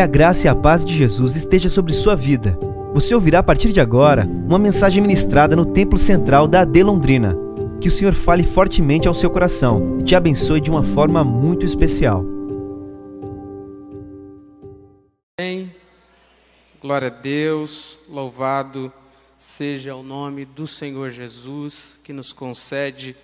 Que a graça e a paz de Jesus esteja sobre sua vida. Você ouvirá a partir de agora uma mensagem ministrada no Templo Central da AD Londrina. Que o Senhor fale fortemente ao seu coração e te abençoe de uma forma muito especial. Amém. Glória a Deus, louvado seja o nome do Senhor Jesus que nos concede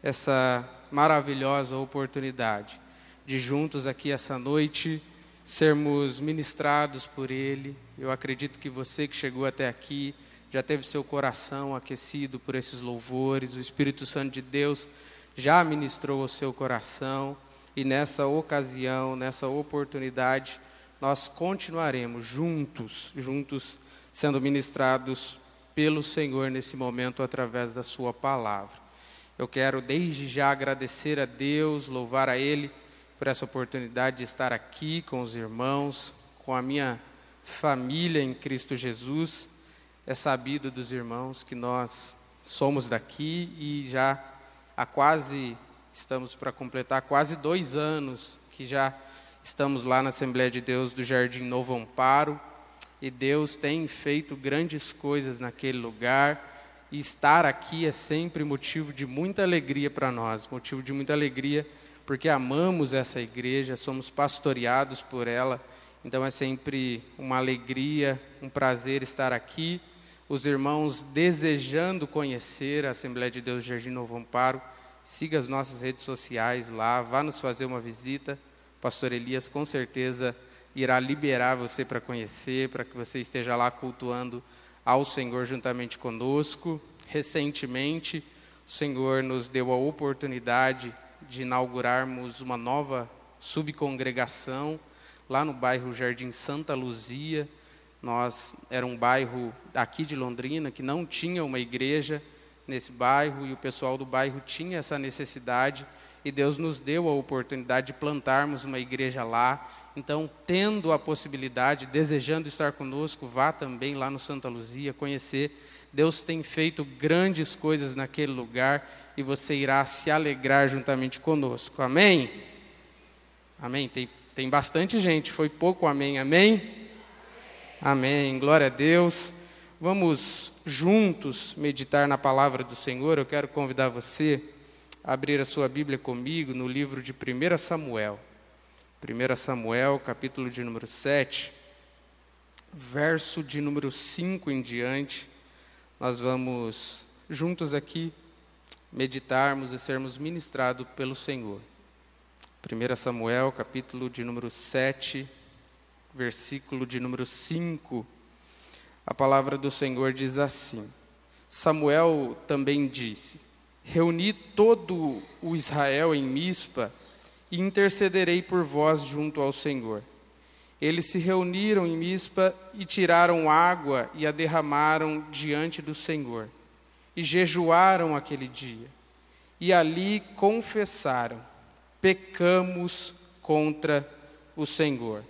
essa maravilhosa oportunidade de juntos aqui essa noite sermos ministrados por Ele. Eu acredito que você que chegou até aqui já teve seu coração aquecido por esses louvores, o Espírito Santo de Deus já ministrou o seu coração e nessa ocasião, nessa oportunidade, nós continuaremos juntos, juntos sendo ministrados pelo Senhor nesse momento através da Sua palavra. Eu quero desde já agradecer a Deus, louvar a Ele por essa oportunidade de estar aqui com os irmãos, com a minha família em Cristo Jesus. É sabido dos irmãos que nós somos daqui e já há quase, estamos para completar quase dois anos que já estamos lá na Assembleia de Deus do Jardim Novo Amparo e Deus tem feito grandes coisas naquele lugar e estar aqui é sempre motivo de muita alegria para nós, motivo de muita alegria porque amamos essa igreja, somos pastoreados por ela. Então é sempre uma alegria, um prazer estar aqui. Os irmãos desejando conhecer a Assembleia de Deus Jardim Novo Amparo, siga as nossas redes sociais lá, vá nos fazer uma visita. Pastor Elias com certeza irá liberar você para conhecer, para que você esteja lá cultuando ao Senhor juntamente conosco. Recentemente, o Senhor nos deu a oportunidade de inaugurarmos uma nova subcongregação lá no bairro Jardim Santa Luzia. Nós era um bairro aqui de Londrina que não tinha uma igreja nesse bairro e o pessoal do bairro tinha essa necessidade e Deus nos deu a oportunidade de plantarmos uma igreja lá. Então, tendo a possibilidade, desejando estar conosco, vá também lá no Santa Luzia conhecer Deus tem feito grandes coisas naquele lugar e você irá se alegrar juntamente conosco. Amém? Amém. Tem, tem bastante gente, foi pouco amém. Amém? Amém. Glória a Deus. Vamos juntos meditar na palavra do Senhor. Eu quero convidar você a abrir a sua Bíblia comigo no livro de 1 Samuel. 1 Samuel, capítulo de número 7, verso de número 5 em diante nós vamos juntos aqui meditarmos e sermos ministrados pelo Senhor. 1 Samuel, capítulo de número 7, versículo de número 5. A palavra do Senhor diz assim: Samuel também disse: Reuni todo o Israel em Mispa e intercederei por vós junto ao Senhor. Eles se reuniram em Mispa e tiraram água e a derramaram diante do Senhor. E jejuaram aquele dia. E ali confessaram: pecamos contra o Senhor.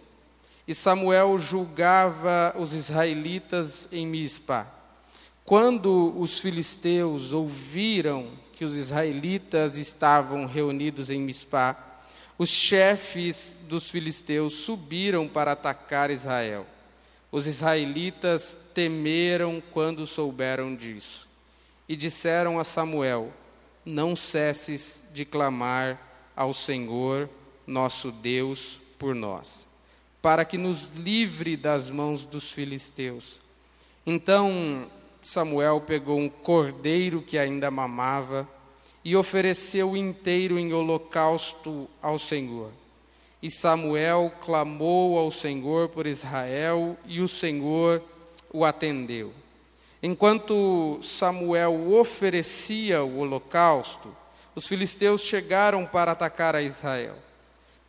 E Samuel julgava os israelitas em Mispa. Quando os filisteus ouviram que os israelitas estavam reunidos em Mispa, os chefes dos filisteus subiram para atacar Israel. Os israelitas temeram quando souberam disso e disseram a Samuel: Não cesses de clamar ao Senhor, nosso Deus, por nós, para que nos livre das mãos dos filisteus. Então Samuel pegou um cordeiro que ainda mamava e ofereceu inteiro em holocausto ao Senhor. E Samuel clamou ao Senhor por Israel, e o Senhor o atendeu. Enquanto Samuel oferecia o holocausto, os filisteus chegaram para atacar a Israel.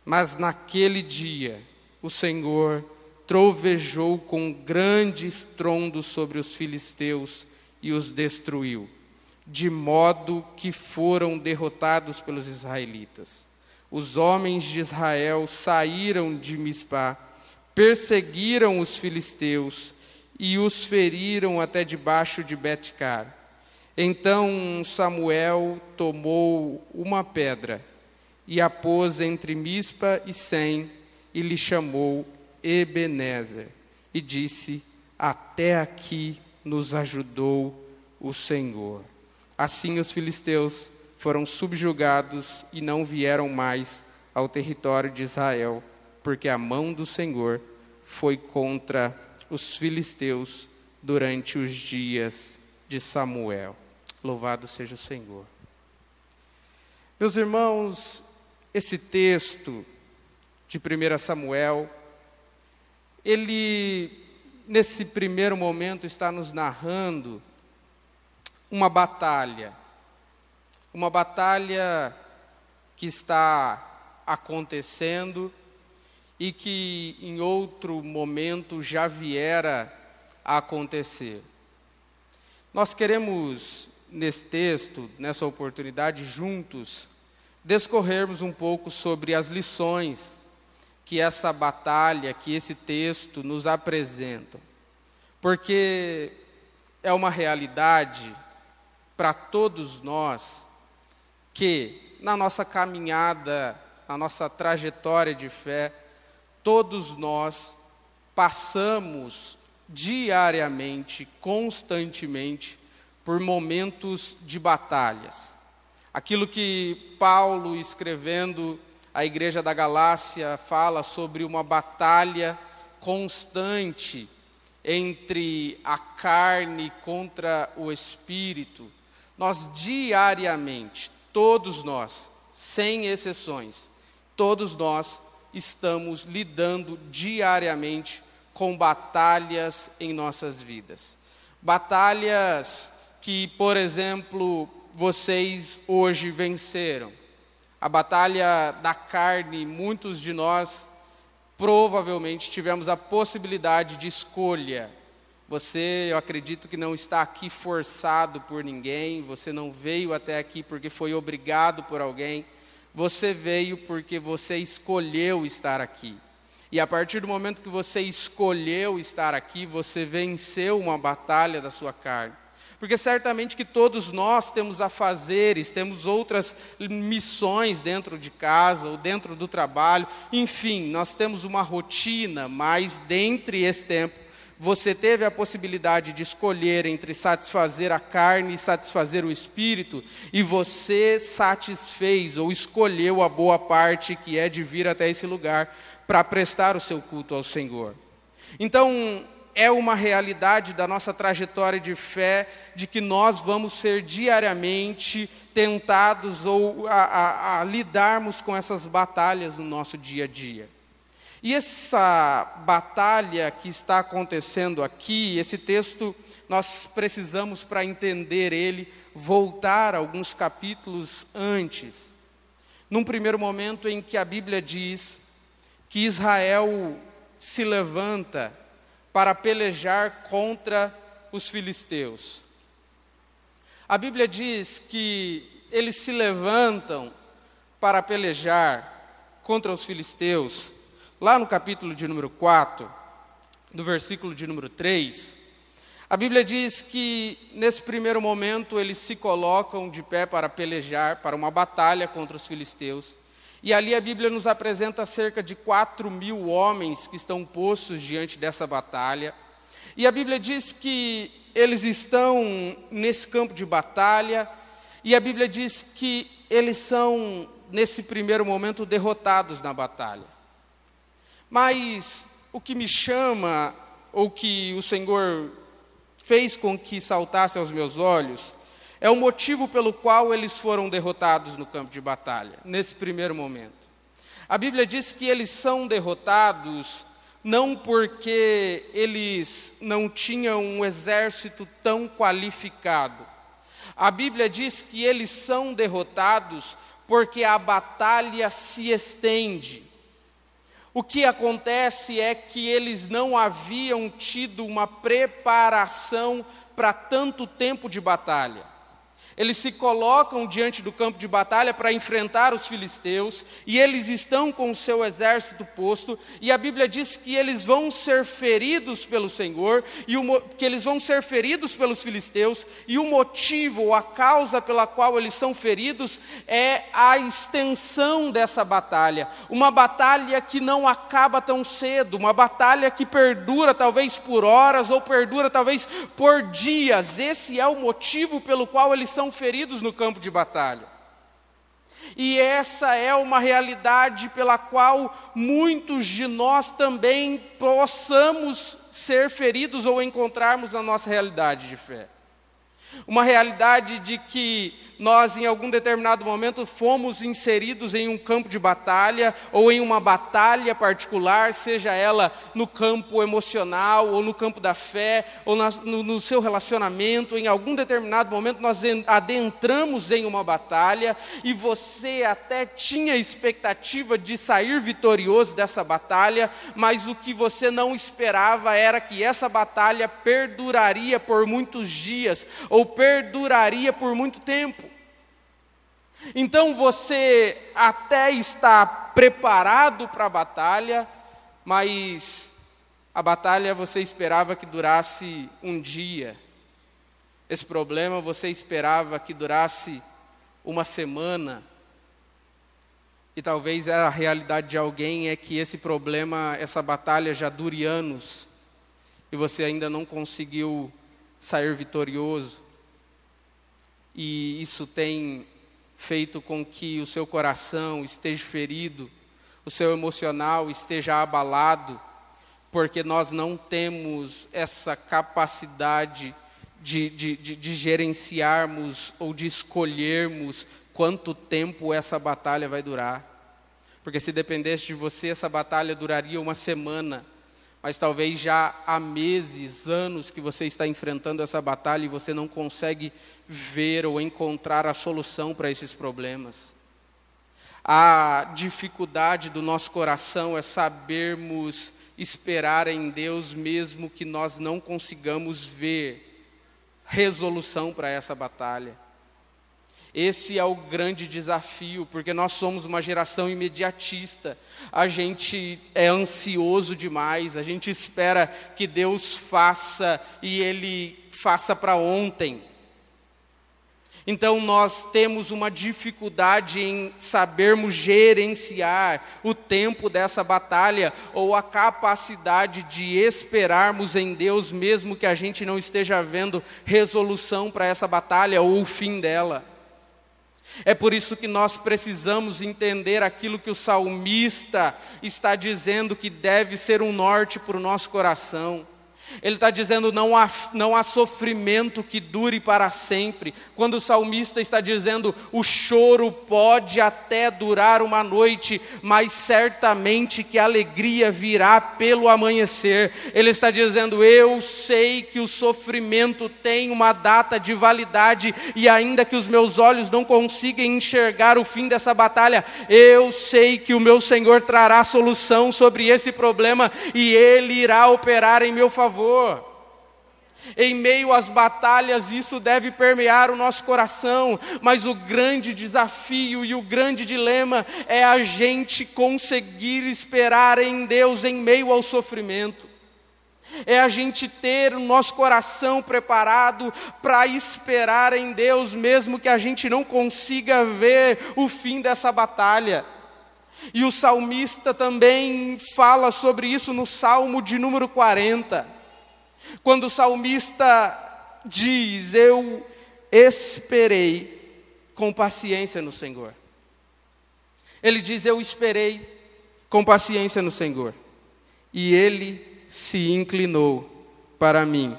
Mas naquele dia, o Senhor trovejou com grande estrondo sobre os filisteus e os destruiu de modo que foram derrotados pelos israelitas. Os homens de Israel saíram de Mispá, perseguiram os filisteus e os feriram até debaixo de Betcar. Então Samuel tomou uma pedra e a pôs entre Mispa e Sem e lhe chamou Ebenezer e disse: Até aqui nos ajudou o Senhor. Assim os filisteus foram subjugados e não vieram mais ao território de Israel, porque a mão do Senhor foi contra os filisteus durante os dias de Samuel. Louvado seja o Senhor. Meus irmãos, esse texto de 1 Samuel, ele, nesse primeiro momento, está nos narrando uma batalha. Uma batalha que está acontecendo e que em outro momento já viera a acontecer. Nós queremos, nesse texto, nessa oportunidade, juntos, descorrermos um pouco sobre as lições que essa batalha, que esse texto nos apresenta. Porque é uma realidade para todos nós que, na nossa caminhada, na nossa trajetória de fé, todos nós passamos diariamente, constantemente, por momentos de batalhas. Aquilo que Paulo, escrevendo à igreja da Galácia, fala sobre uma batalha constante entre a carne contra o espírito. Nós diariamente, todos nós, sem exceções, todos nós estamos lidando diariamente com batalhas em nossas vidas. Batalhas que, por exemplo, vocês hoje venceram. A batalha da carne, muitos de nós provavelmente tivemos a possibilidade de escolha. Você, eu acredito que não está aqui forçado por ninguém, você não veio até aqui porque foi obrigado por alguém, você veio porque você escolheu estar aqui. E a partir do momento que você escolheu estar aqui, você venceu uma batalha da sua carne. Porque certamente que todos nós temos afazeres, temos outras missões dentro de casa ou dentro do trabalho, enfim, nós temos uma rotina, mas dentre esse tempo, você teve a possibilidade de escolher entre satisfazer a carne e satisfazer o espírito, e você satisfez ou escolheu a boa parte que é de vir até esse lugar para prestar o seu culto ao Senhor. Então, é uma realidade da nossa trajetória de fé, de que nós vamos ser diariamente tentados ou a, a, a, lidarmos com essas batalhas no nosso dia a dia. E essa batalha que está acontecendo aqui, esse texto, nós precisamos, para entender ele, voltar alguns capítulos antes. Num primeiro momento em que a Bíblia diz que Israel se levanta para pelejar contra os filisteus. A Bíblia diz que eles se levantam para pelejar contra os filisteus. Lá no capítulo de número 4, no versículo de número 3, a Bíblia diz que nesse primeiro momento eles se colocam de pé para pelejar, para uma batalha contra os filisteus. E ali a Bíblia nos apresenta cerca de 4 mil homens que estão postos diante dessa batalha. E a Bíblia diz que eles estão nesse campo de batalha, e a Bíblia diz que eles são, nesse primeiro momento, derrotados na batalha. Mas o que me chama, ou que o Senhor fez com que saltasse aos meus olhos, é o motivo pelo qual eles foram derrotados no campo de batalha, nesse primeiro momento. A Bíblia diz que eles são derrotados não porque eles não tinham um exército tão qualificado. A Bíblia diz que eles são derrotados porque a batalha se estende. O que acontece é que eles não haviam tido uma preparação para tanto tempo de batalha. Eles se colocam diante do campo de batalha para enfrentar os filisteus, e eles estão com o seu exército posto, e a Bíblia diz que eles vão ser feridos pelo Senhor, e o, que eles vão ser feridos pelos filisteus, e o motivo, a causa pela qual eles são feridos, é a extensão dessa batalha. Uma batalha que não acaba tão cedo, uma batalha que perdura talvez por horas, ou perdura talvez por dias. Esse é o motivo pelo qual eles são são feridos no campo de batalha. E essa é uma realidade pela qual muitos de nós também possamos ser feridos ou encontrarmos na nossa realidade de fé. Uma realidade de que nós, em algum determinado momento, fomos inseridos em um campo de batalha ou em uma batalha particular, seja ela no campo emocional ou no campo da fé ou no, no seu relacionamento. Em algum determinado momento, nós adentramos em uma batalha e você até tinha expectativa de sair vitorioso dessa batalha, mas o que você não esperava era que essa batalha perduraria por muitos dias ou perduraria por muito tempo. Então você até está preparado para a batalha, mas a batalha você esperava que durasse um dia. Esse problema você esperava que durasse uma semana. E talvez a realidade de alguém é que esse problema, essa batalha já dure anos e você ainda não conseguiu sair vitorioso. E isso tem feito com que o seu coração esteja ferido, o seu emocional esteja abalado, porque nós não temos essa capacidade de, de, de, de gerenciarmos ou de escolhermos quanto tempo essa batalha vai durar. Porque se dependesse de você, essa batalha duraria uma semana, mas talvez já há meses, anos que você está enfrentando essa batalha e você não consegue ver ou encontrar a solução para esses problemas. A dificuldade do nosso coração é sabermos esperar em Deus, mesmo que nós não consigamos ver resolução para essa batalha. Esse é o grande desafio, porque nós somos uma geração imediatista. A gente é ansioso demais, a gente espera que Deus faça e Ele faça para ontem. Então nós temos uma dificuldade em sabermos gerenciar o tempo dessa batalha ou a capacidade de esperarmos em Deus, mesmo que a gente não esteja vendo resolução para essa batalha ou o fim dela. É por isso que nós precisamos entender aquilo que o salmista está dizendo que deve ser um norte para o nosso coração. Ele está dizendo: não há, não há sofrimento que dure para sempre. Quando o salmista está dizendo: o choro pode até durar uma noite, mas certamente que a alegria virá pelo amanhecer. Ele está dizendo: eu sei que o sofrimento tem uma data de validade, e ainda que os meus olhos não consigam enxergar o fim dessa batalha, eu sei que o meu Senhor trará solução sobre esse problema e ele irá operar em meu favor favor. Em meio às batalhas, isso deve permear o nosso coração, mas o grande desafio e o grande dilema é a gente conseguir esperar em Deus em meio ao sofrimento. É a gente ter o nosso coração preparado para esperar em Deus, mesmo que a gente não consiga ver o fim dessa batalha. E o salmista também fala sobre isso no Salmo de número 40. Quando o salmista diz: Eu esperei com paciência no Senhor. Ele diz: Eu esperei com paciência no Senhor. E ele se inclinou para mim.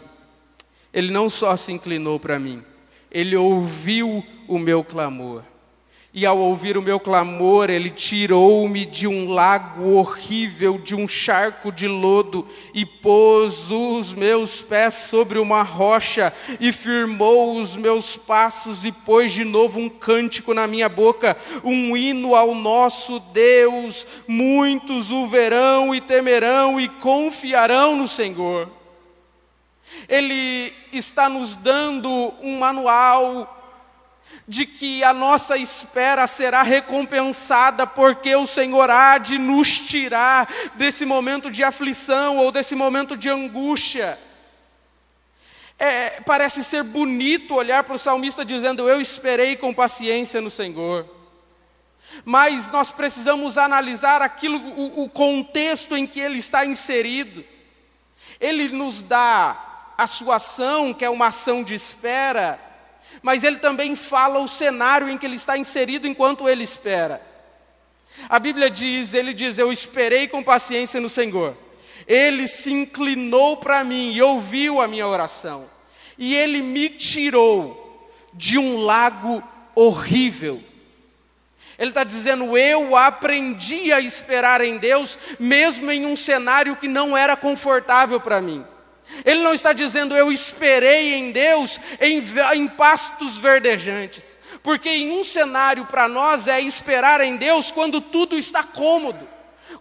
Ele não só se inclinou para mim, ele ouviu o meu clamor. E ao ouvir o meu clamor, ele tirou-me de um lago horrível, de um charco de lodo, e pôs os meus pés sobre uma rocha, e firmou os meus passos, e pôs de novo um cântico na minha boca, um hino ao nosso Deus. Muitos o verão e temerão e confiarão no Senhor. Ele está nos dando um manual de que a nossa espera será recompensada, porque o Senhor há de nos tirar desse momento de aflição ou desse momento de angústia. É, parece ser bonito olhar para o salmista dizendo: Eu esperei com paciência no Senhor. Mas nós precisamos analisar aquilo, o, o contexto em que ele está inserido. Ele nos dá a sua ação, que é uma ação de espera, mas ele também fala o cenário em que ele está inserido enquanto ele espera. A Bíblia diz, ele diz: Eu esperei com paciência no Senhor. Ele se inclinou para mim e ouviu a minha oração. E ele me tirou de um lago horrível. Ele está dizendo: Eu aprendi a esperar em Deus, mesmo em um cenário que não era confortável para mim. Ele não está dizendo eu esperei em Deus em, em pastos verdejantes, porque em um cenário para nós é esperar em Deus quando tudo está cômodo,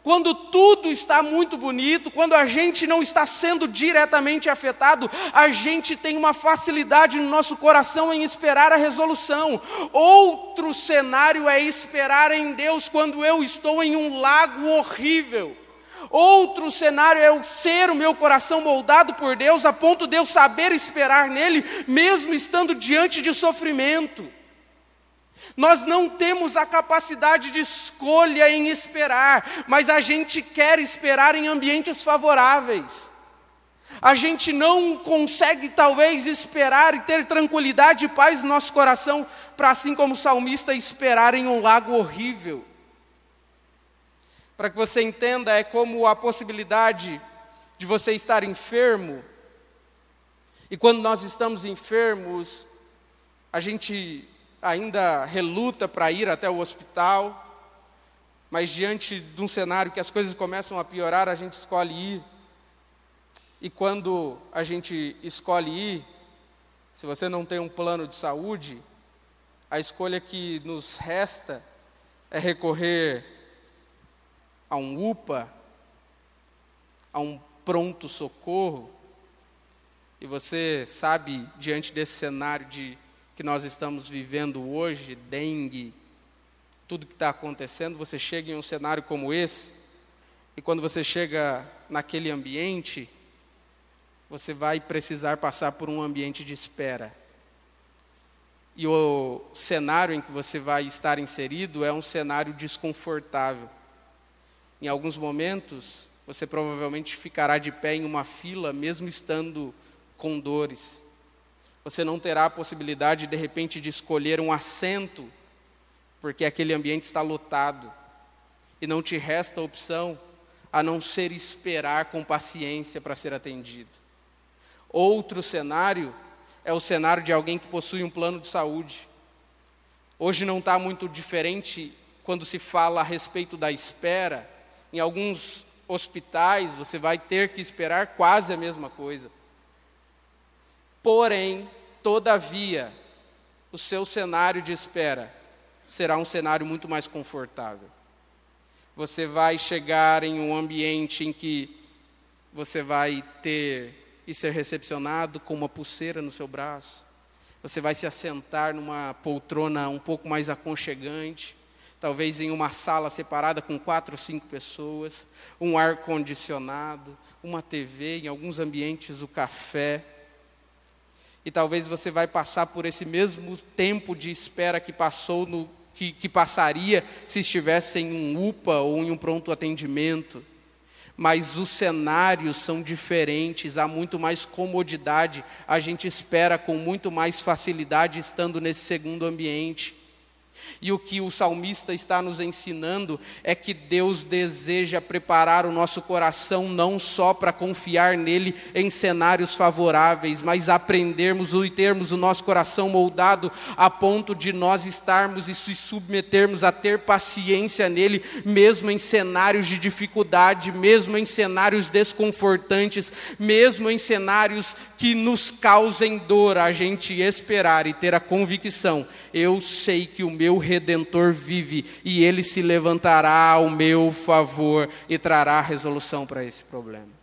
quando tudo está muito bonito, quando a gente não está sendo diretamente afetado, a gente tem uma facilidade no nosso coração em esperar a resolução. Outro cenário é esperar em Deus quando eu estou em um lago horrível Outro cenário é o ser o meu coração moldado por Deus, a ponto de eu saber esperar nele, mesmo estando diante de sofrimento. Nós não temos a capacidade de escolha em esperar, mas a gente quer esperar em ambientes favoráveis. A gente não consegue, talvez, esperar e ter tranquilidade e paz no nosso coração, para assim como o salmista, esperar em um lago horrível para que você entenda, é como a possibilidade de você estar enfermo. E quando nós estamos enfermos, a gente ainda reluta para ir até o hospital, mas diante de um cenário que as coisas começam a piorar, a gente escolhe ir. E quando a gente escolhe ir, se você não tem um plano de saúde, a escolha que nos resta é recorrer a um UPA, a um pronto socorro, e você sabe, diante desse cenário de que nós estamos vivendo hoje, dengue, tudo que está acontecendo, você chega em um cenário como esse, e quando você chega naquele ambiente, você vai precisar passar por um ambiente de espera. E o cenário em que você vai estar inserido é um cenário desconfortável. Em alguns momentos, você provavelmente ficará de pé em uma fila, mesmo estando com dores. Você não terá a possibilidade, de repente, de escolher um assento, porque aquele ambiente está lotado. E não te resta opção a não ser esperar com paciência para ser atendido. Outro cenário é o cenário de alguém que possui um plano de saúde. Hoje não está muito diferente quando se fala a respeito da espera em alguns hospitais você vai ter que esperar quase a mesma coisa. Porém, todavia, o seu cenário de espera será um cenário muito mais confortável. Você vai chegar em um ambiente em que você vai ter e ser recepcionado com uma pulseira no seu braço. Você vai se assentar numa poltrona um pouco mais aconchegante talvez em uma sala separada com quatro ou cinco pessoas, um ar condicionado, uma TV, em alguns ambientes o café. E talvez você vai passar por esse mesmo tempo de espera que passou no que, que passaria se estivesse em um UPA ou em um pronto atendimento. Mas os cenários são diferentes, há muito mais comodidade, a gente espera com muito mais facilidade estando nesse segundo ambiente. E o que o salmista está nos ensinando é que Deus deseja preparar o nosso coração não só para confiar nele em cenários favoráveis, mas aprendermos e termos o nosso coração moldado a ponto de nós estarmos e se submetermos a ter paciência nele, mesmo em cenários de dificuldade, mesmo em cenários desconfortantes, mesmo em cenários que nos causem dor, a gente esperar e ter a convicção: eu sei que o meu redentor vive e ele se levantará ao meu favor e trará resolução para esse problema.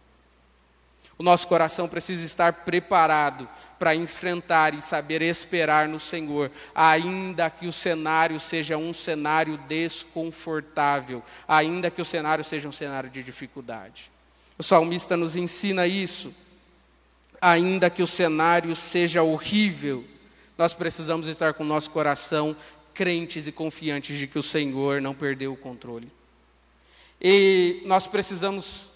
O nosso coração precisa estar preparado para enfrentar e saber esperar no Senhor, ainda que o cenário seja um cenário desconfortável, ainda que o cenário seja um cenário de dificuldade. O salmista nos ensina isso. Ainda que o cenário seja horrível, nós precisamos estar com o nosso coração crentes e confiantes de que o Senhor não perdeu o controle. E nós precisamos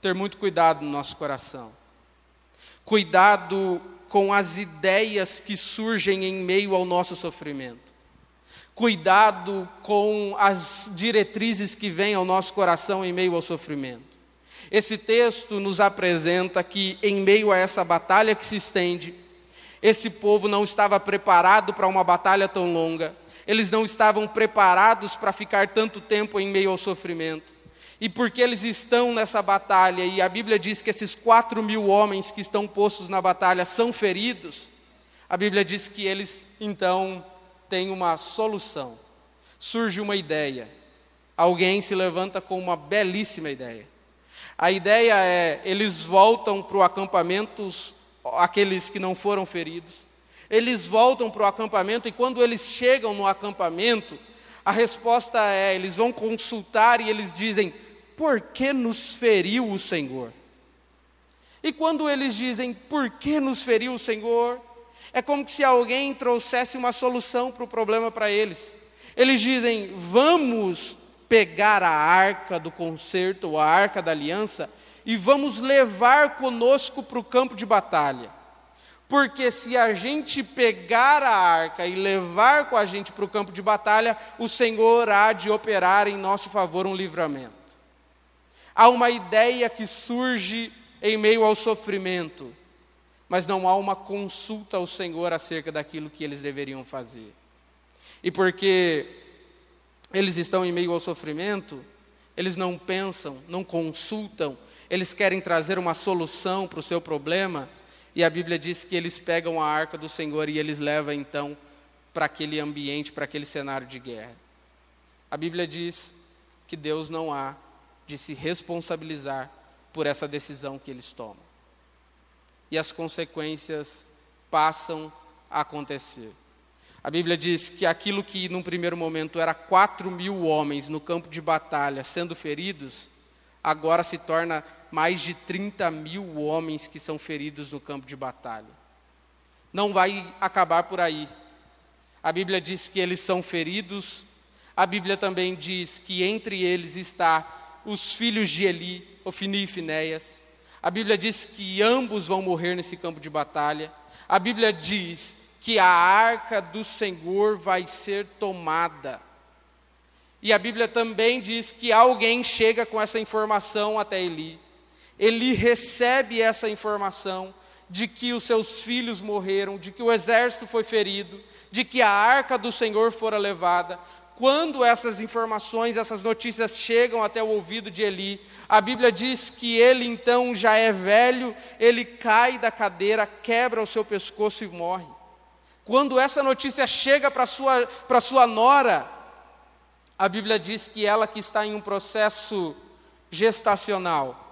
ter muito cuidado no nosso coração. Cuidado com as ideias que surgem em meio ao nosso sofrimento. Cuidado com as diretrizes que vêm ao nosso coração em meio ao sofrimento. Esse texto nos apresenta que, em meio a essa batalha que se estende, esse povo não estava preparado para uma batalha tão longa, eles não estavam preparados para ficar tanto tempo em meio ao sofrimento. E porque eles estão nessa batalha, e a Bíblia diz que esses quatro mil homens que estão postos na batalha são feridos, a Bíblia diz que eles então têm uma solução. Surge uma ideia. Alguém se levanta com uma belíssima ideia. A ideia é: eles voltam para o acampamento, aqueles que não foram feridos, eles voltam para o acampamento e quando eles chegam no acampamento, a resposta é: eles vão consultar e eles dizem: por que nos feriu o Senhor? E quando eles dizem: por que nos feriu o Senhor? É como se alguém trouxesse uma solução para o problema para eles. Eles dizem: vamos pegar a arca do concerto, a arca da aliança, e vamos levar conosco para o campo de batalha. Porque se a gente pegar a arca e levar com a gente para o campo de batalha, o Senhor há de operar em nosso favor um livramento. Há uma ideia que surge em meio ao sofrimento, mas não há uma consulta ao Senhor acerca daquilo que eles deveriam fazer. E porque eles estão em meio ao sofrimento, eles não pensam, não consultam, eles querem trazer uma solução para o seu problema, e a Bíblia diz que eles pegam a arca do Senhor e eles levam então para aquele ambiente, para aquele cenário de guerra. A Bíblia diz que Deus não há de se responsabilizar por essa decisão que eles tomam. E as consequências passam a acontecer. A Bíblia diz que aquilo que num primeiro momento era quatro mil homens no campo de batalha sendo feridos, agora se torna mais de 30 mil homens que são feridos no campo de batalha. Não vai acabar por aí. A Bíblia diz que eles são feridos, a Bíblia também diz que entre eles está os filhos de Eli, Ofini e Finéias. A Bíblia diz que ambos vão morrer nesse campo de batalha. A Bíblia diz que a arca do Senhor vai ser tomada. E a Bíblia também diz que alguém chega com essa informação até Eli. Eli recebe essa informação de que os seus filhos morreram, de que o exército foi ferido, de que a arca do Senhor fora levada. Quando essas informações, essas notícias chegam até o ouvido de Eli, a Bíblia diz que ele então já é velho, ele cai da cadeira, quebra o seu pescoço e morre. Quando essa notícia chega para sua para sua nora, a Bíblia diz que ela que está em um processo gestacional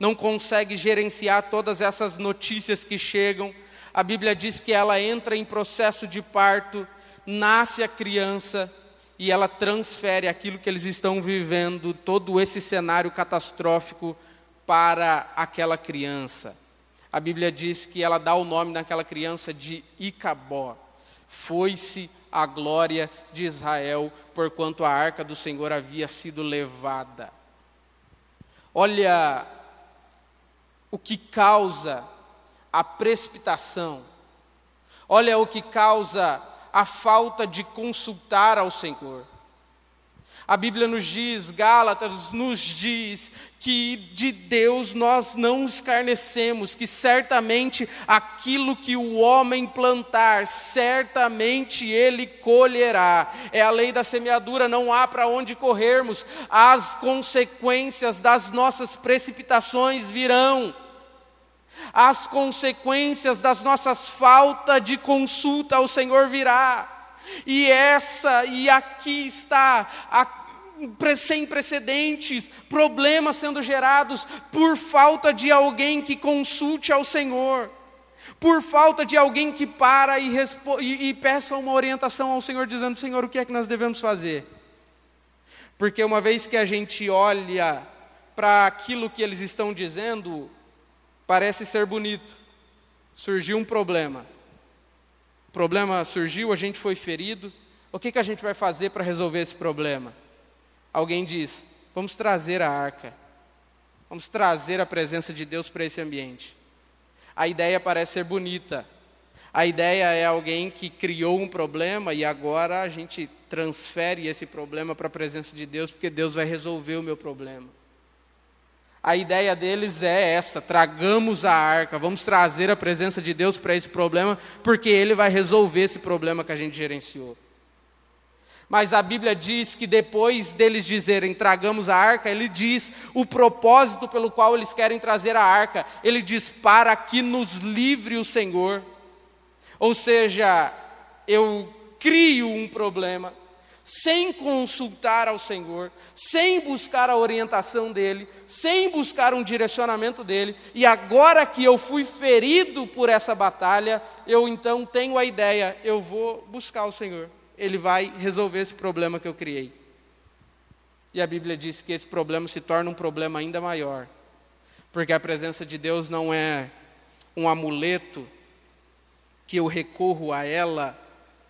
não consegue gerenciar todas essas notícias que chegam. A Bíblia diz que ela entra em processo de parto, nasce a criança e ela transfere aquilo que eles estão vivendo, todo esse cenário catastrófico para aquela criança a Bíblia diz que ela dá o nome daquela criança de Icabó. Foi-se a glória de Israel, porquanto a arca do Senhor havia sido levada. Olha o que causa a precipitação, olha o que causa a falta de consultar ao Senhor. A Bíblia nos diz, Gálatas nos diz, que de Deus nós não escarnecemos, que certamente aquilo que o homem plantar, certamente ele colherá. É a lei da semeadura, não há para onde corrermos, as consequências das nossas precipitações virão. As consequências das nossas falta de consulta ao Senhor virá. E essa, e aqui está a sem precedentes, problemas sendo gerados por falta de alguém que consulte ao Senhor, por falta de alguém que para e, e, e peça uma orientação ao Senhor, dizendo: Senhor, o que é que nós devemos fazer? Porque uma vez que a gente olha para aquilo que eles estão dizendo, parece ser bonito. Surgiu um problema. O problema surgiu, a gente foi ferido. O que, que a gente vai fazer para resolver esse problema? Alguém diz: vamos trazer a arca. Vamos trazer a presença de Deus para esse ambiente. A ideia parece ser bonita. A ideia é alguém que criou um problema e agora a gente transfere esse problema para a presença de Deus, porque Deus vai resolver o meu problema. A ideia deles é essa: tragamos a arca, vamos trazer a presença de Deus para esse problema, porque Ele vai resolver esse problema que a gente gerenciou. Mas a Bíblia diz que depois deles dizerem tragamos a arca, ele diz o propósito pelo qual eles querem trazer a arca. Ele diz para que nos livre o Senhor. Ou seja, eu crio um problema, sem consultar ao Senhor, sem buscar a orientação dEle, sem buscar um direcionamento dEle, e agora que eu fui ferido por essa batalha, eu então tenho a ideia, eu vou buscar o Senhor, Ele vai resolver esse problema que eu criei. E a Bíblia diz que esse problema se torna um problema ainda maior, porque a presença de Deus não é um amuleto que eu recorro a ela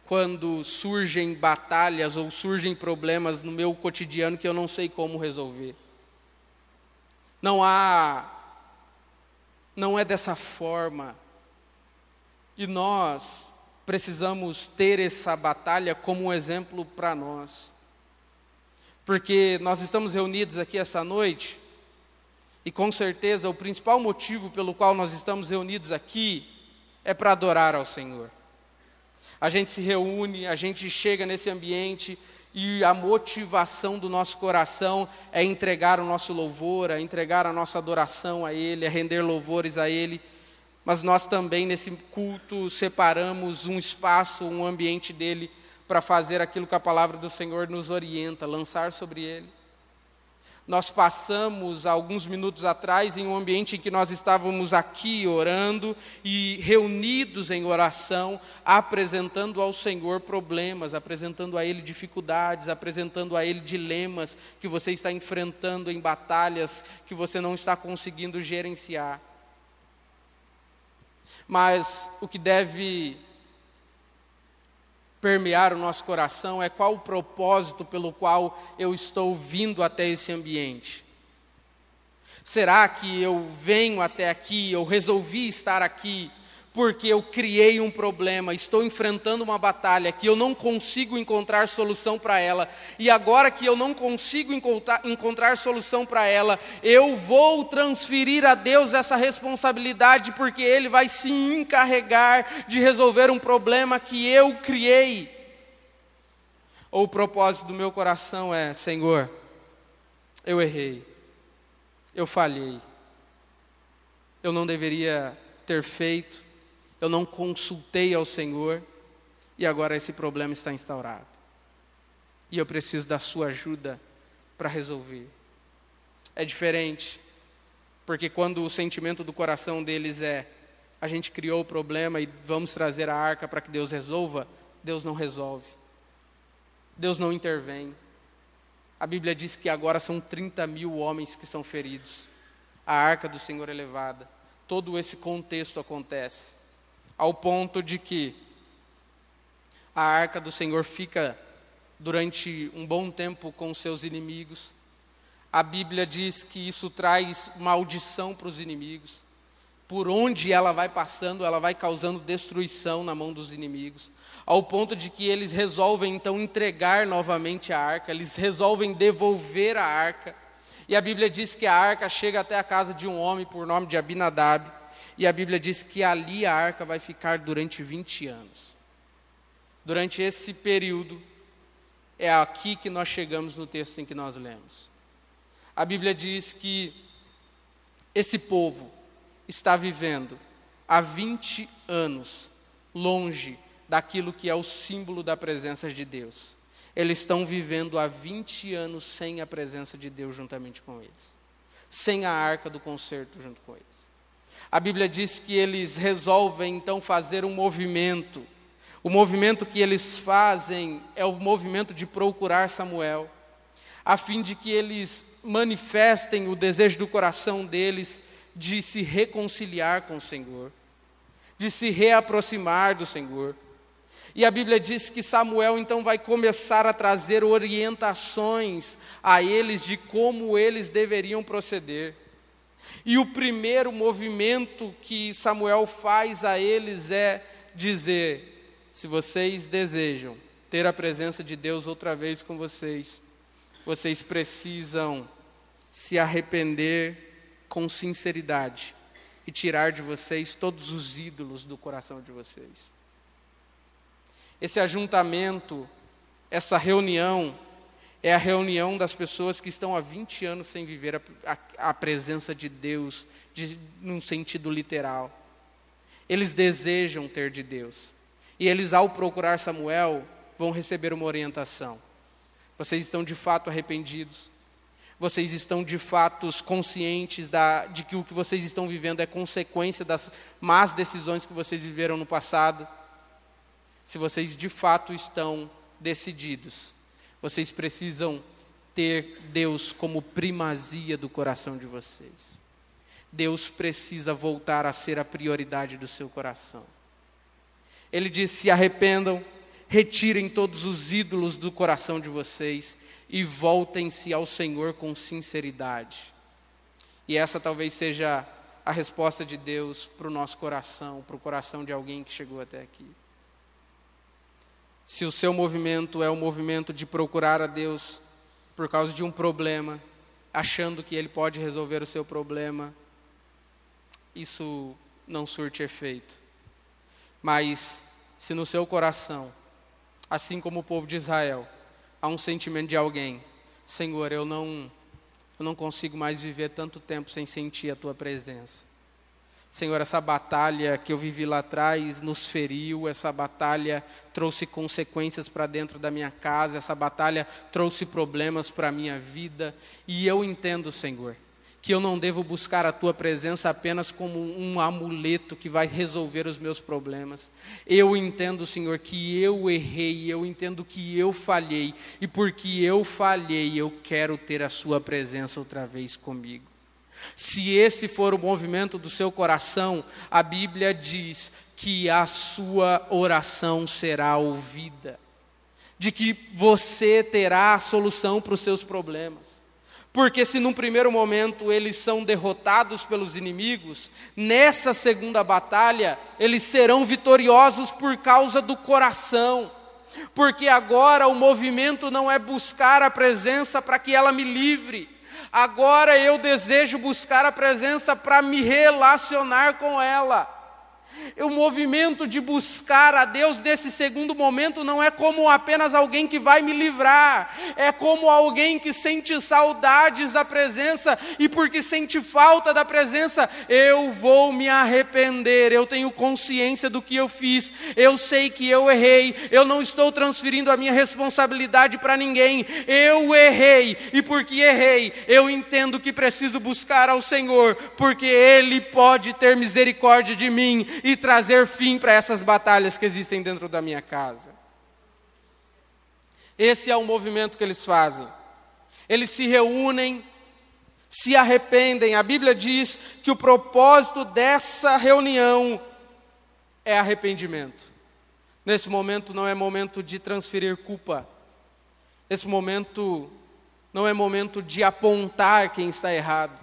quando surgem batalhas ou surgem problemas no meu cotidiano que eu não sei como resolver. Não há, não é dessa forma. E nós precisamos ter essa batalha como um exemplo para nós. Porque nós estamos reunidos aqui essa noite, e com certeza o principal motivo pelo qual nós estamos reunidos aqui é para adorar ao Senhor a gente se reúne, a gente chega nesse ambiente e a motivação do nosso coração é entregar o nosso louvor, é entregar a nossa adoração a Ele, é render louvores a Ele. Mas nós também, nesse culto, separamos um espaço, um ambiente dele, para fazer aquilo que a palavra do Senhor nos orienta, lançar sobre Ele. Nós passamos alguns minutos atrás em um ambiente em que nós estávamos aqui orando e reunidos em oração, apresentando ao Senhor problemas, apresentando a Ele dificuldades, apresentando a Ele dilemas que você está enfrentando em batalhas que você não está conseguindo gerenciar. Mas o que deve permear o nosso coração é qual o propósito pelo qual eu estou vindo até esse ambiente. Será que eu venho até aqui, eu resolvi estar aqui porque eu criei um problema, estou enfrentando uma batalha que eu não consigo encontrar solução para ela, e agora que eu não consigo encontrar, encontrar solução para ela, eu vou transferir a Deus essa responsabilidade, porque Ele vai se encarregar de resolver um problema que eu criei. Ou o propósito do meu coração é: Senhor, eu errei, eu falhei, eu não deveria ter feito, eu não consultei ao Senhor e agora esse problema está instaurado. E eu preciso da sua ajuda para resolver. É diferente, porque quando o sentimento do coração deles é a gente criou o problema e vamos trazer a arca para que Deus resolva, Deus não resolve. Deus não intervém. A Bíblia diz que agora são 30 mil homens que são feridos. A arca do Senhor é levada. Todo esse contexto acontece ao ponto de que a arca do Senhor fica durante um bom tempo com seus inimigos. A Bíblia diz que isso traz maldição para os inimigos. Por onde ela vai passando, ela vai causando destruição na mão dos inimigos, ao ponto de que eles resolvem então entregar novamente a arca, eles resolvem devolver a arca. E a Bíblia diz que a arca chega até a casa de um homem por nome de Abinadab. E a Bíblia diz que ali a arca vai ficar durante 20 anos. Durante esse período, é aqui que nós chegamos no texto em que nós lemos. A Bíblia diz que esse povo está vivendo há 20 anos longe daquilo que é o símbolo da presença de Deus. eles estão vivendo há 20 anos sem a presença de Deus juntamente com eles, sem a arca do concerto junto com eles. A Bíblia diz que eles resolvem então fazer um movimento. O movimento que eles fazem é o movimento de procurar Samuel, a fim de que eles manifestem o desejo do coração deles de se reconciliar com o Senhor, de se reaproximar do Senhor. E a Bíblia diz que Samuel então vai começar a trazer orientações a eles de como eles deveriam proceder. E o primeiro movimento que Samuel faz a eles é dizer: se vocês desejam ter a presença de Deus outra vez com vocês, vocês precisam se arrepender com sinceridade e tirar de vocês todos os ídolos do coração de vocês. Esse ajuntamento, essa reunião, é a reunião das pessoas que estão há 20 anos sem viver a, a, a presença de Deus, de, num sentido literal. Eles desejam ter de Deus. E eles, ao procurar Samuel, vão receber uma orientação. Vocês estão de fato arrependidos. Vocês estão de fato conscientes da, de que o que vocês estão vivendo é consequência das más decisões que vocês viveram no passado se vocês de fato estão decididos, vocês precisam ter Deus como primazia do coração de vocês. Deus precisa voltar a ser a prioridade do seu coração. Ele diz: se arrependam, retirem todos os ídolos do coração de vocês e voltem-se ao Senhor com sinceridade. E essa talvez seja a resposta de Deus para o nosso coração, para o coração de alguém que chegou até aqui se o seu movimento é o movimento de procurar a Deus por causa de um problema, achando que Ele pode resolver o seu problema, isso não surte efeito. Mas, se no seu coração, assim como o povo de Israel, há um sentimento de alguém, Senhor, eu não, eu não consigo mais viver tanto tempo sem sentir a Tua presença. Senhor, essa batalha que eu vivi lá atrás nos feriu, essa batalha trouxe consequências para dentro da minha casa, essa batalha trouxe problemas para a minha vida, e eu entendo, Senhor, que eu não devo buscar a tua presença apenas como um amuleto que vai resolver os meus problemas. Eu entendo, Senhor, que eu errei, eu entendo que eu falhei, e porque eu falhei, eu quero ter a sua presença outra vez comigo. Se esse for o movimento do seu coração, a Bíblia diz que a sua oração será ouvida, de que você terá a solução para os seus problemas. Porque se num primeiro momento eles são derrotados pelos inimigos, nessa segunda batalha eles serão vitoriosos por causa do coração. Porque agora o movimento não é buscar a presença para que ela me livre, Agora eu desejo buscar a presença para me relacionar com ela. O movimento de buscar a Deus nesse segundo momento não é como apenas alguém que vai me livrar, é como alguém que sente saudades da presença e porque sente falta da presença, eu vou me arrepender. Eu tenho consciência do que eu fiz, eu sei que eu errei, eu não estou transferindo a minha responsabilidade para ninguém, eu errei e porque errei, eu entendo que preciso buscar ao Senhor, porque Ele pode ter misericórdia de mim e trazer fim para essas batalhas que existem dentro da minha casa. Esse é o movimento que eles fazem. Eles se reúnem, se arrependem. A Bíblia diz que o propósito dessa reunião é arrependimento. Nesse momento não é momento de transferir culpa. Esse momento não é momento de apontar quem está errado.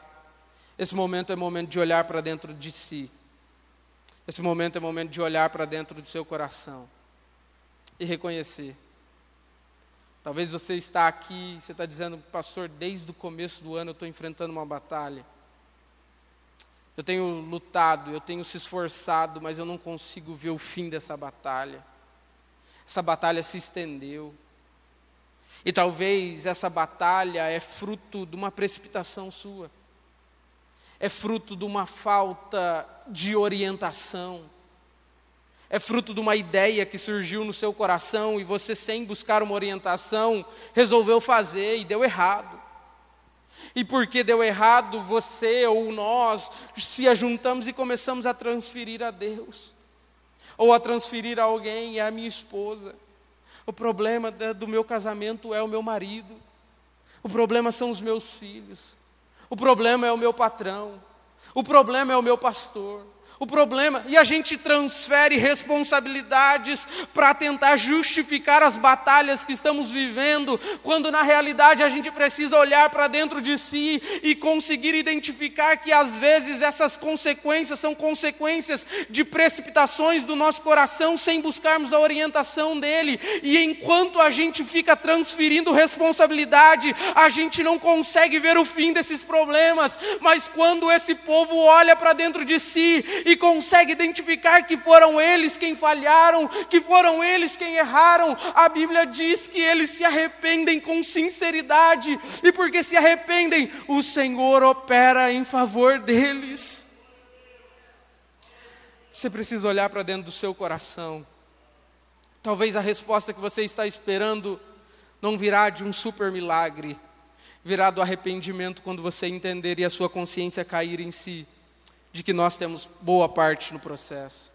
Esse momento é momento de olhar para dentro de si esse momento é momento de olhar para dentro do seu coração e reconhecer. Talvez você está aqui, você está dizendo, pastor, desde o começo do ano eu estou enfrentando uma batalha. Eu tenho lutado, eu tenho se esforçado, mas eu não consigo ver o fim dessa batalha. Essa batalha se estendeu. E talvez essa batalha é fruto de uma precipitação sua é fruto de uma falta de orientação, É fruto de uma ideia que surgiu no seu coração e você, sem buscar uma orientação, resolveu fazer e deu errado. E porque deu errado, você ou nós se ajuntamos e começamos a transferir a Deus, ou a transferir a alguém, é a minha esposa. O problema do meu casamento é o meu marido, o problema são os meus filhos, o problema é o meu patrão, o problema é o meu pastor. O problema, e a gente transfere responsabilidades para tentar justificar as batalhas que estamos vivendo, quando na realidade a gente precisa olhar para dentro de si e conseguir identificar que às vezes essas consequências são consequências de precipitações do nosso coração sem buscarmos a orientação dele, e enquanto a gente fica transferindo responsabilidade, a gente não consegue ver o fim desses problemas, mas quando esse povo olha para dentro de si e consegue identificar que foram eles quem falharam, que foram eles quem erraram, a Bíblia diz que eles se arrependem com sinceridade, e porque se arrependem, o Senhor opera em favor deles. Você precisa olhar para dentro do seu coração. Talvez a resposta que você está esperando não virá de um super milagre, virá do arrependimento quando você entender e a sua consciência cair em si de que nós temos boa parte no processo,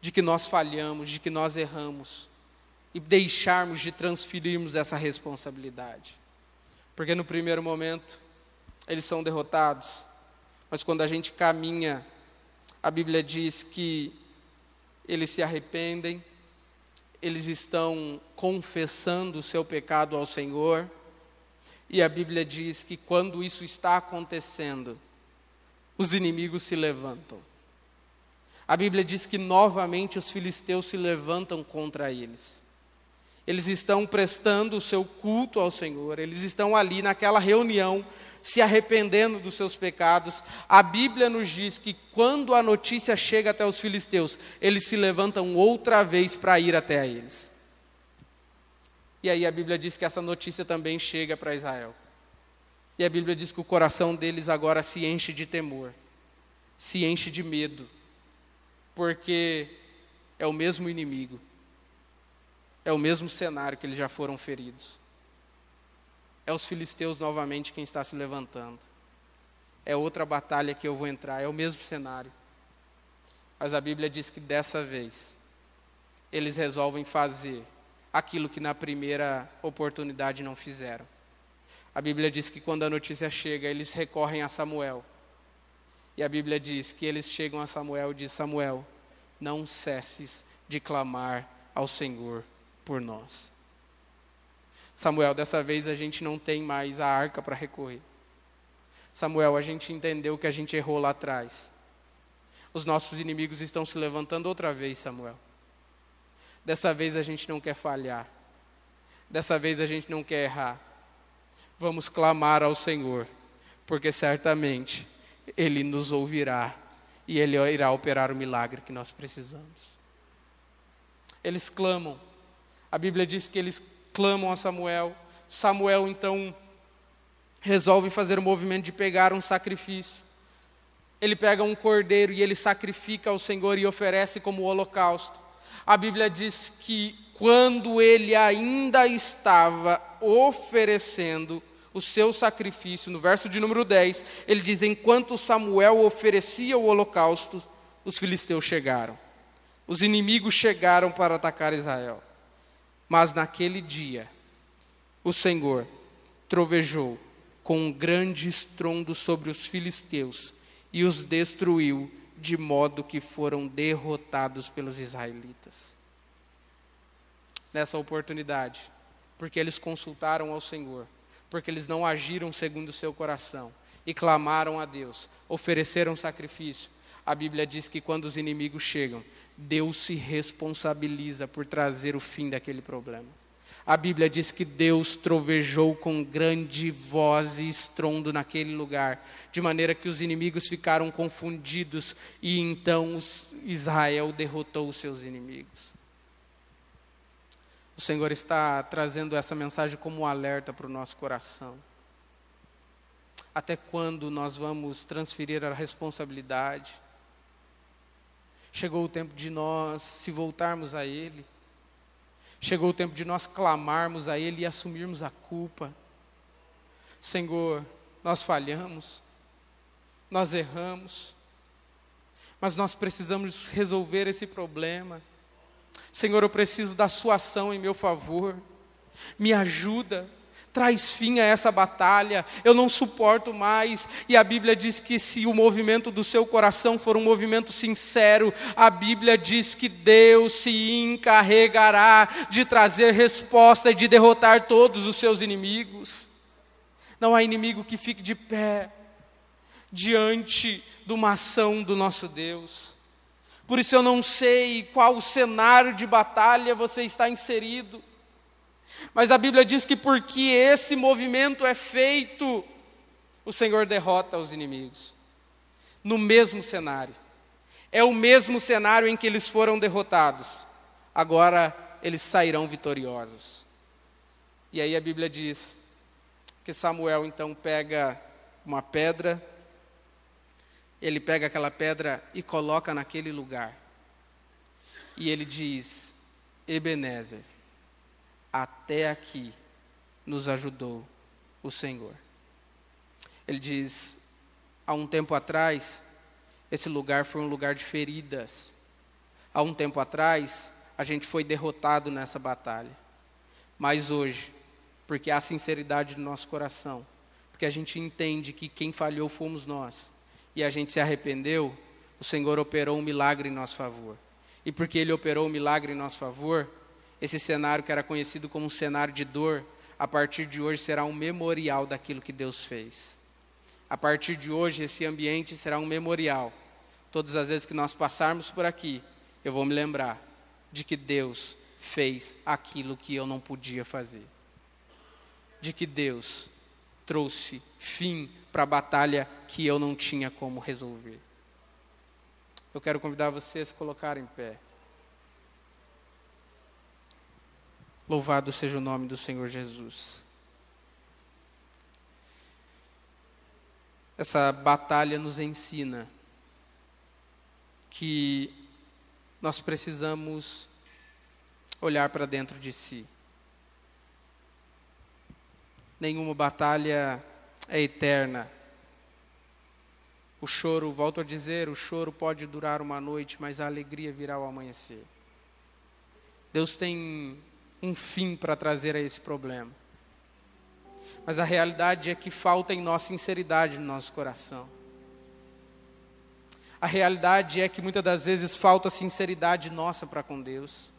de que nós falhamos, de que nós erramos, e deixarmos de transferirmos essa responsabilidade. Porque no primeiro momento, eles são derrotados, mas quando a gente caminha, a Bíblia diz que eles se arrependem, eles estão confessando o seu pecado ao Senhor, e a Bíblia diz que quando isso está acontecendo, os inimigos se levantam. A Bíblia diz que novamente os filisteus se levantam contra eles. Eles estão prestando o seu culto ao Senhor, eles estão ali naquela reunião, se arrependendo dos seus pecados. A Bíblia nos diz que quando a notícia chega até os filisteus, eles se levantam outra vez para ir até eles. E aí a Bíblia diz que essa notícia também chega para Israel. E a Bíblia diz que o coração deles agora se enche de temor, se enche de medo, porque é o mesmo inimigo, é o mesmo cenário que eles já foram feridos. É os filisteus novamente quem está se levantando. É outra batalha que eu vou entrar, é o mesmo cenário. Mas a Bíblia diz que dessa vez eles resolvem fazer aquilo que na primeira oportunidade não fizeram. A Bíblia diz que quando a notícia chega, eles recorrem a Samuel. E a Bíblia diz que eles chegam a Samuel e diz: Samuel, não cesses de clamar ao Senhor por nós. Samuel, dessa vez a gente não tem mais a arca para recorrer. Samuel, a gente entendeu que a gente errou lá atrás. Os nossos inimigos estão se levantando outra vez, Samuel. Dessa vez a gente não quer falhar. Dessa vez a gente não quer errar vamos clamar ao Senhor, porque certamente Ele nos ouvirá e Ele irá operar o milagre que nós precisamos. Eles clamam, a Bíblia diz que eles clamam a Samuel. Samuel então resolve fazer o movimento de pegar um sacrifício. Ele pega um cordeiro e ele sacrifica ao Senhor e oferece como holocausto. A Bíblia diz que quando ele ainda estava oferecendo o seu sacrifício, no verso de número 10, ele diz: Enquanto Samuel oferecia o holocausto, os filisteus chegaram. Os inimigos chegaram para atacar Israel. Mas naquele dia, o Senhor trovejou com um grande estrondo sobre os filisteus e os destruiu, de modo que foram derrotados pelos israelitas nessa oportunidade, porque eles consultaram ao Senhor, porque eles não agiram segundo o seu coração e clamaram a Deus, ofereceram sacrifício. A Bíblia diz que quando os inimigos chegam, Deus se responsabiliza por trazer o fim daquele problema. A Bíblia diz que Deus trovejou com grande voz e estrondo naquele lugar, de maneira que os inimigos ficaram confundidos e então Israel derrotou os seus inimigos. O Senhor está trazendo essa mensagem como um alerta para o nosso coração. Até quando nós vamos transferir a responsabilidade? Chegou o tempo de nós se voltarmos a Ele. Chegou o tempo de nós clamarmos a Ele e assumirmos a culpa. Senhor, nós falhamos, nós erramos, mas nós precisamos resolver esse problema. Senhor, eu preciso da Sua ação em meu favor. Me ajuda, traz fim a essa batalha, eu não suporto mais. E a Bíblia diz que se o movimento do seu coração for um movimento sincero, a Bíblia diz que Deus se encarregará de trazer resposta e de derrotar todos os seus inimigos. Não há inimigo que fique de pé diante de uma ação do nosso Deus. Por isso eu não sei qual cenário de batalha você está inserido. Mas a Bíblia diz que porque esse movimento é feito, o Senhor derrota os inimigos. No mesmo cenário. É o mesmo cenário em que eles foram derrotados. Agora eles sairão vitoriosos. E aí a Bíblia diz que Samuel então pega uma pedra, ele pega aquela pedra e coloca naquele lugar. E ele diz: Ebenezer, até aqui nos ajudou o Senhor. Ele diz: há um tempo atrás, esse lugar foi um lugar de feridas. Há um tempo atrás, a gente foi derrotado nessa batalha. Mas hoje, porque há sinceridade no nosso coração, porque a gente entende que quem falhou fomos nós, e a gente se arrependeu, o Senhor operou um milagre em nosso favor. E porque Ele operou um milagre em nosso favor, esse cenário que era conhecido como um cenário de dor, a partir de hoje será um memorial daquilo que Deus fez. A partir de hoje, esse ambiente será um memorial. Todas as vezes que nós passarmos por aqui, eu vou me lembrar de que Deus fez aquilo que eu não podia fazer. De que Deus trouxe fim para a batalha que eu não tinha como resolver. Eu quero convidar vocês a se colocar em pé. Louvado seja o nome do Senhor Jesus. Essa batalha nos ensina que nós precisamos olhar para dentro de si. Nenhuma batalha é eterna. O choro, volto a dizer, o choro pode durar uma noite, mas a alegria virá ao amanhecer. Deus tem um fim para trazer a esse problema. Mas a realidade é que falta em nós sinceridade no nosso coração. A realidade é que muitas das vezes falta sinceridade nossa para com Deus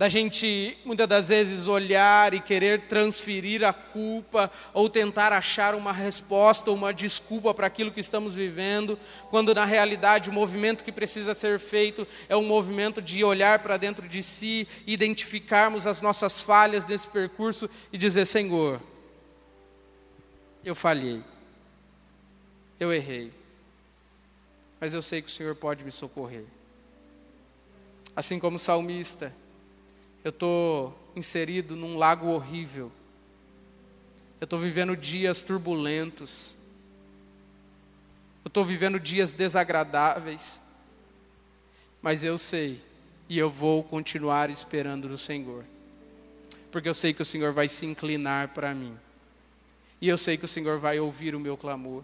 da gente muitas das vezes olhar e querer transferir a culpa ou tentar achar uma resposta, uma desculpa para aquilo que estamos vivendo, quando na realidade o movimento que precisa ser feito é um movimento de olhar para dentro de si, identificarmos as nossas falhas nesse percurso e dizer: Senhor, eu falhei, eu errei, mas eu sei que o Senhor pode me socorrer. Assim como o salmista, eu estou inserido num lago horrível. Eu estou vivendo dias turbulentos. Eu estou vivendo dias desagradáveis. Mas eu sei, e eu vou continuar esperando no Senhor. Porque eu sei que o Senhor vai se inclinar para mim. E eu sei que o Senhor vai ouvir o meu clamor.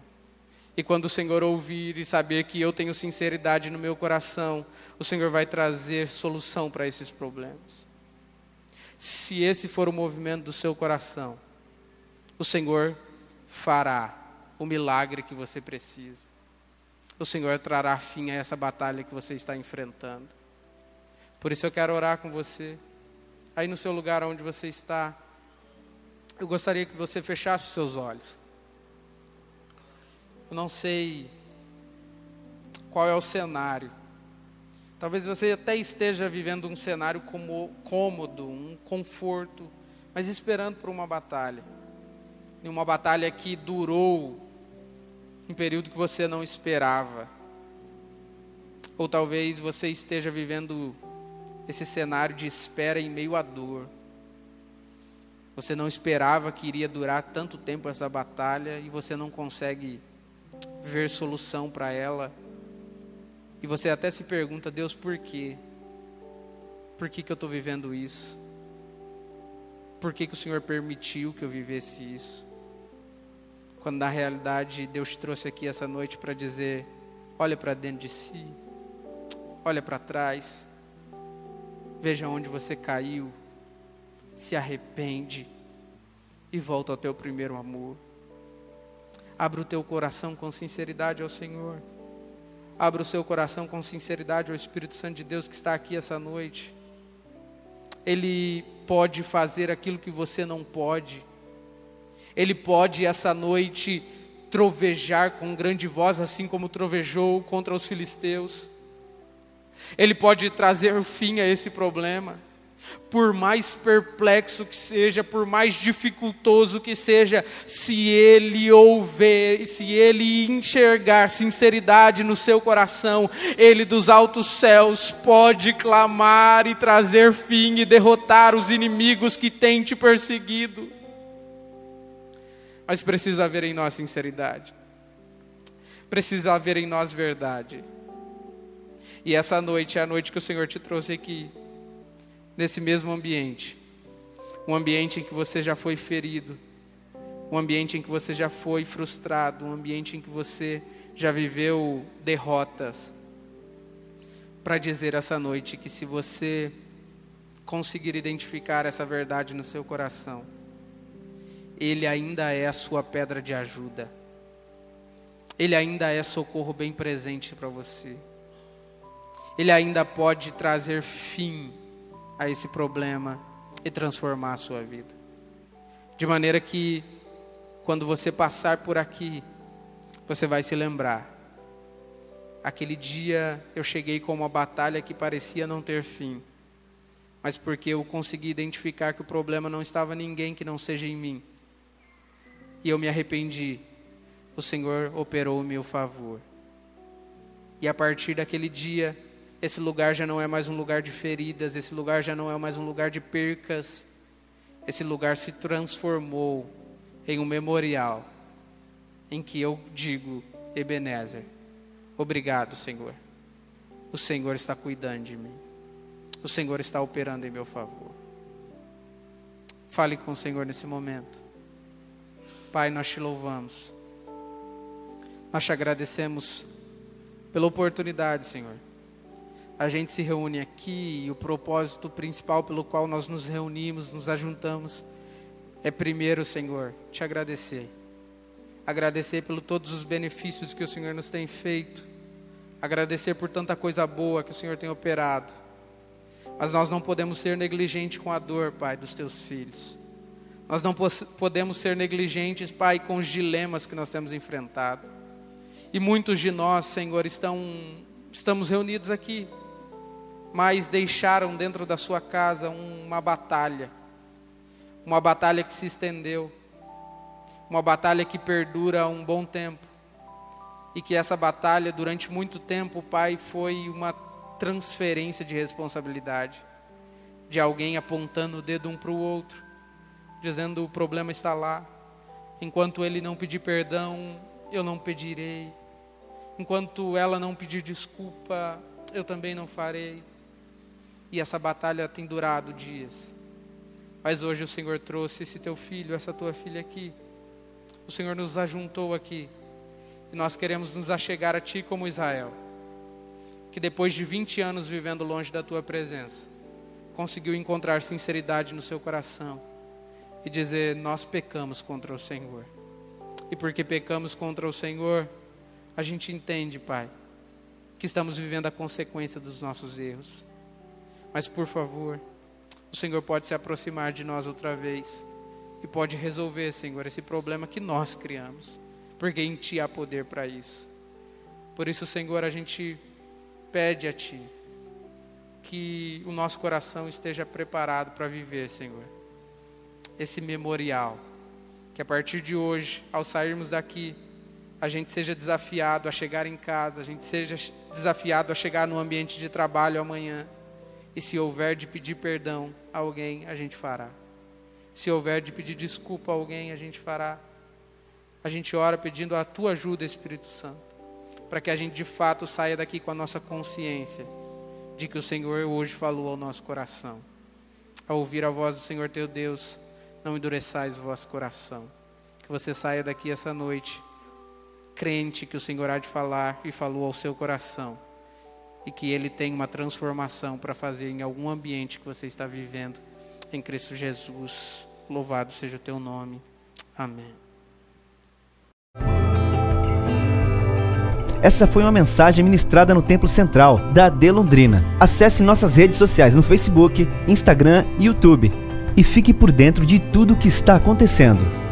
E quando o Senhor ouvir e saber que eu tenho sinceridade no meu coração, o Senhor vai trazer solução para esses problemas se esse for o movimento do seu coração, o Senhor fará o milagre que você precisa. O Senhor trará fim a essa batalha que você está enfrentando. Por isso eu quero orar com você. Aí no seu lugar onde você está, eu gostaria que você fechasse os seus olhos. Eu não sei qual é o cenário Talvez você até esteja vivendo um cenário como, cômodo, um conforto, mas esperando por uma batalha. E uma batalha que durou um período que você não esperava. Ou talvez você esteja vivendo esse cenário de espera em meio à dor. Você não esperava que iria durar tanto tempo essa batalha e você não consegue ver solução para ela E você até se pergunta, Deus, por quê? Por que, que eu estou vivendo isso? Por que, que o Senhor permitiu que eu vivesse isso? Quando na realidade Deus te trouxe aqui essa noite para dizer: olha para dentro de si, olha para trás, veja onde você caiu, se arrepende e volta ao teu primeiro amor. Abra o teu coração com sinceridade ao Senhor. Abra o seu coração com sinceridade ao Espírito Santo de Deus que está aqui essa noite. Ele pode fazer aquilo que você não pode. Ele pode essa noite trovejar com grande voz, assim como trovejou contra os filisteus. Ele pode trazer fim a esse problema por mais perplexo que seja, por mais dificultoso que seja, se ele ouvir, se ele enxergar sinceridade no seu coração, ele dos altos céus pode clamar e trazer fim e derrotar os inimigos que têm te perseguido. Mas precisa haver em nós sinceridade, precisa haver em nós verdade. E essa noite é a noite que o Senhor te trouxe aqui nesse mesmo ambiente. Um ambiente em que você já foi ferido, um ambiente em que você já foi frustrado, um ambiente em que você já viveu derrotas. Para dizer essa noite que se você conseguir identificar essa verdade no seu coração, Ele ainda é a sua pedra de ajuda. Ele ainda é socorro bem presente para você. Ele ainda pode trazer fim a esse problema e transformar a sua vida. De maneira que, quando você passar por aqui, você vai se lembrar. Aquele dia eu cheguei com uma batalha que parecia não ter fim, mas porque eu consegui identificar que o problema não estava em ninguém que não seja em mim. E eu me arrependi. O Senhor operou o meu favor. E a partir daquele dia, esse lugar já não é mais um lugar de feridas, esse lugar já não é mais um lugar de percas. Esse lugar se transformou em um memorial em que eu digo, Ebenezer, obrigado, Senhor. O Senhor está cuidando de mim. O Senhor está operando em meu favor. Fale com o Senhor nesse momento. Pai, nós te louvamos. Nós te agradecemos pela oportunidade, Senhor a gente se reúne aqui e o propósito principal pelo qual nós nos reunimos, nos ajuntamos, é primeiro, Senhor, te agradecer. Agradecer por todos os benefícios que o Senhor nos tem feito. Agradecer por tanta coisa boa que o Senhor tem operado. Mas nós não podemos ser negligentes com a dor, Pai, dos teus filhos. Nós não podemos ser negligentes, Pai, com os dilemas que nós temos enfrentado. E muitos de nós, Senhor, estão, estamos reunidos aqui mas deixaram dentro da sua casa uma batalha, uma batalha que se estendeu, uma batalha que perdura um bom tempo, e que essa batalha, durante muito tempo, Pai, foi uma transferência de responsabilidade, de alguém apontando o dedo um para o outro, dizendo o problema está lá, enquanto ele não pedir perdão, eu não pedirei, enquanto ela não pedir desculpa, eu também não farei. E essa batalha tem durado dias. Mas hoje o Senhor trouxe esse teu filho, essa tua filha aqui. O Senhor nos ajuntou aqui. E nós queremos nos achegar a Ti como Israel. Que depois de 20 anos vivendo longe da Tua presença, conseguiu encontrar sinceridade no seu coração e dizer: Nós pecamos contra o Senhor. E porque pecamos contra o Senhor, a gente entende, Pai, que estamos vivendo a consequência dos nossos erros. Mas por favor, o Senhor pode se aproximar de nós outra vez e pode resolver, Senhor, esse problema que nós criamos, porque em Ti há poder para isso. Por isso, Senhor, a gente pede a Ti que o nosso coração esteja preparado para viver, Senhor, esse memorial. Que a partir de hoje, ao sairmos daqui, a gente seja desafiado a chegar em casa, a gente seja desafiado a chegar no ambiente de trabalho amanhã e se houver de pedir perdão a alguém, a gente fará. Se houver de pedir desculpa a alguém, a gente fará. A gente ora pedindo a tua ajuda, Espírito Santo. para que a gente de fato saia daqui com a nossa consciência de que o Senhor hoje falou ao nosso coração. Ao ouvir a voz do Senhor teu Deus, não endureçais o vosso coração. Que você saia daqui essa noite crente que o Senhor há de falar e falou ao seu coração. E que ele tem uma transformação para fazer em algum ambiente que você está vivendo. Em Cristo Jesus. Louvado seja o teu nome. Amém. Essa foi uma mensagem ministrada no Templo Central da AD Londrina. Acesse nossas redes sociais no Facebook, Instagram e YouTube e fique por dentro de tudo o que está acontecendo.